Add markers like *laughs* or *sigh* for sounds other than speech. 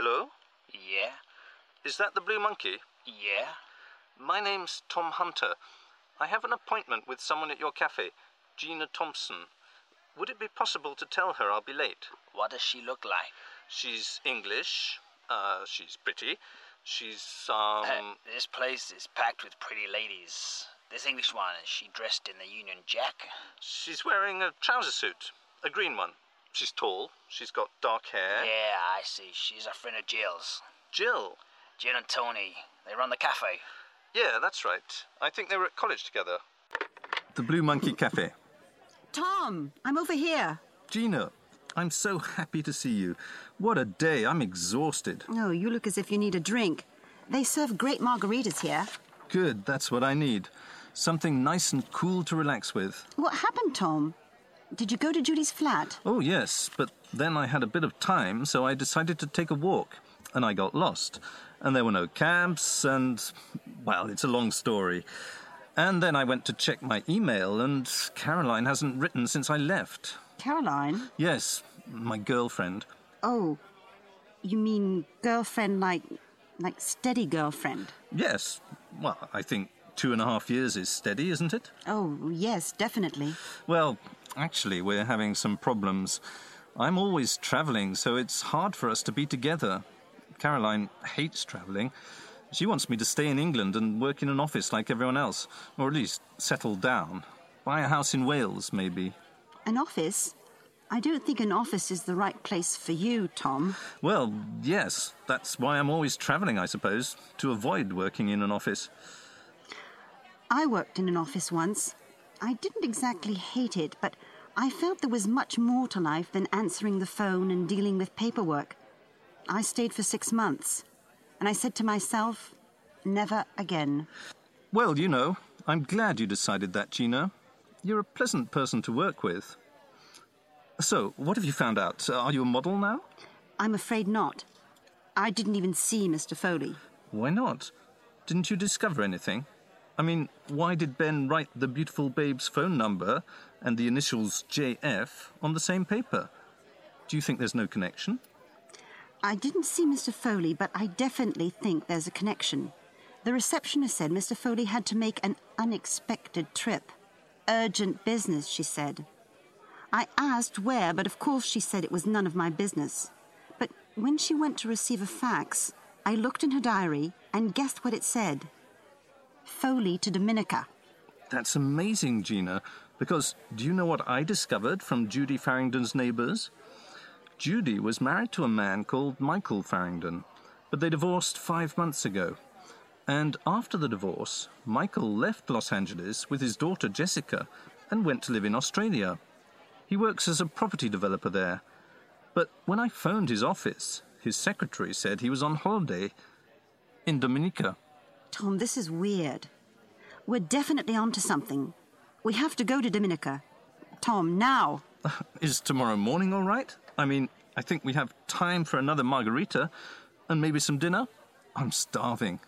Hello? Yeah? Is that the Blue Monkey? Yeah? My name's Tom Hunter. I have an appointment with someone at your cafe, Gina Thompson. Would it be possible to tell her I'll be late? What does she look like? She's English. Uh, she's pretty. She's, um. Uh, this place is packed with pretty ladies. This English one, is she dressed in the Union Jack? She's wearing a trouser suit, a green one. She's tall. She's got dark hair. Yeah, I see. She's a friend of Jill's. Jill. Jill and Tony. They run the cafe. Yeah, that's right. I think they were at college together. The Blue Monkey Cafe. Tom, I'm over here. Gina, I'm so happy to see you. What a day. I'm exhausted. Oh, you look as if you need a drink. They serve great margaritas here. Good, that's what I need. Something nice and cool to relax with. What happened, Tom? Did you go to Judy's flat? Oh, yes, but then I had a bit of time, so I decided to take a walk, and I got lost. And there were no cabs, and, well, it's a long story. And then I went to check my email, and Caroline hasn't written since I left. Caroline? Yes, my girlfriend. Oh, you mean girlfriend like like steady girlfriend? Yes. Well, I think two and a half years is steady, isn't it? Oh, yes, definitely. Well, actually, we're having some problems. I'm always travelling, so it's hard for us to be together. Caroline hates travelling. She wants me to stay in England and work in an office like everyone else, or at least settle down. Buy a house in Wales, maybe. An office? I don't think an office is the right place for you, Tom. Well, yes, that's why I'm always travelling, I suppose, to avoid working in an office. I worked in an office once. I didn't exactly hate it, but I felt there was much more to life than answering the phone and dealing with paperwork. I stayed for six months, and I said to myself, never again. Well, you know, I'm glad you decided that, Gina. You're a pleasant person to work with. So, what have you found out? Uh, are you a model now? I'm afraid not. I didn't even see Mr. Foley. Why not? Didn't you discover anything? I mean, why did Ben write the beautiful babe's phone number and the initials JF on the same paper? Do you think there's no connection? I didn't see Mr. Foley, but I definitely think there's a connection. The receptionist said Mr. Foley had to make an unexpected trip. Urgent business, she said. I asked where, but of course she said it was none of my business. But when she went to receive a fax, I looked in her diary and guessed what it said Foley to Dominica. That's amazing, Gina, because do you know what I discovered from Judy Farringdon's neighbours? Judy was married to a man called Michael Farringdon, but they divorced five months ago. And after the divorce, Michael left Los Angeles with his daughter Jessica and went to live in Australia. He works as a property developer there. But when I phoned his office, his secretary said he was on holiday in Dominica. Tom, this is weird. We're definitely onto something. We have to go to Dominica. Tom, now. *laughs* Is tomorrow morning all right? I mean, I think we have time for another margarita and maybe some dinner. I'm starving.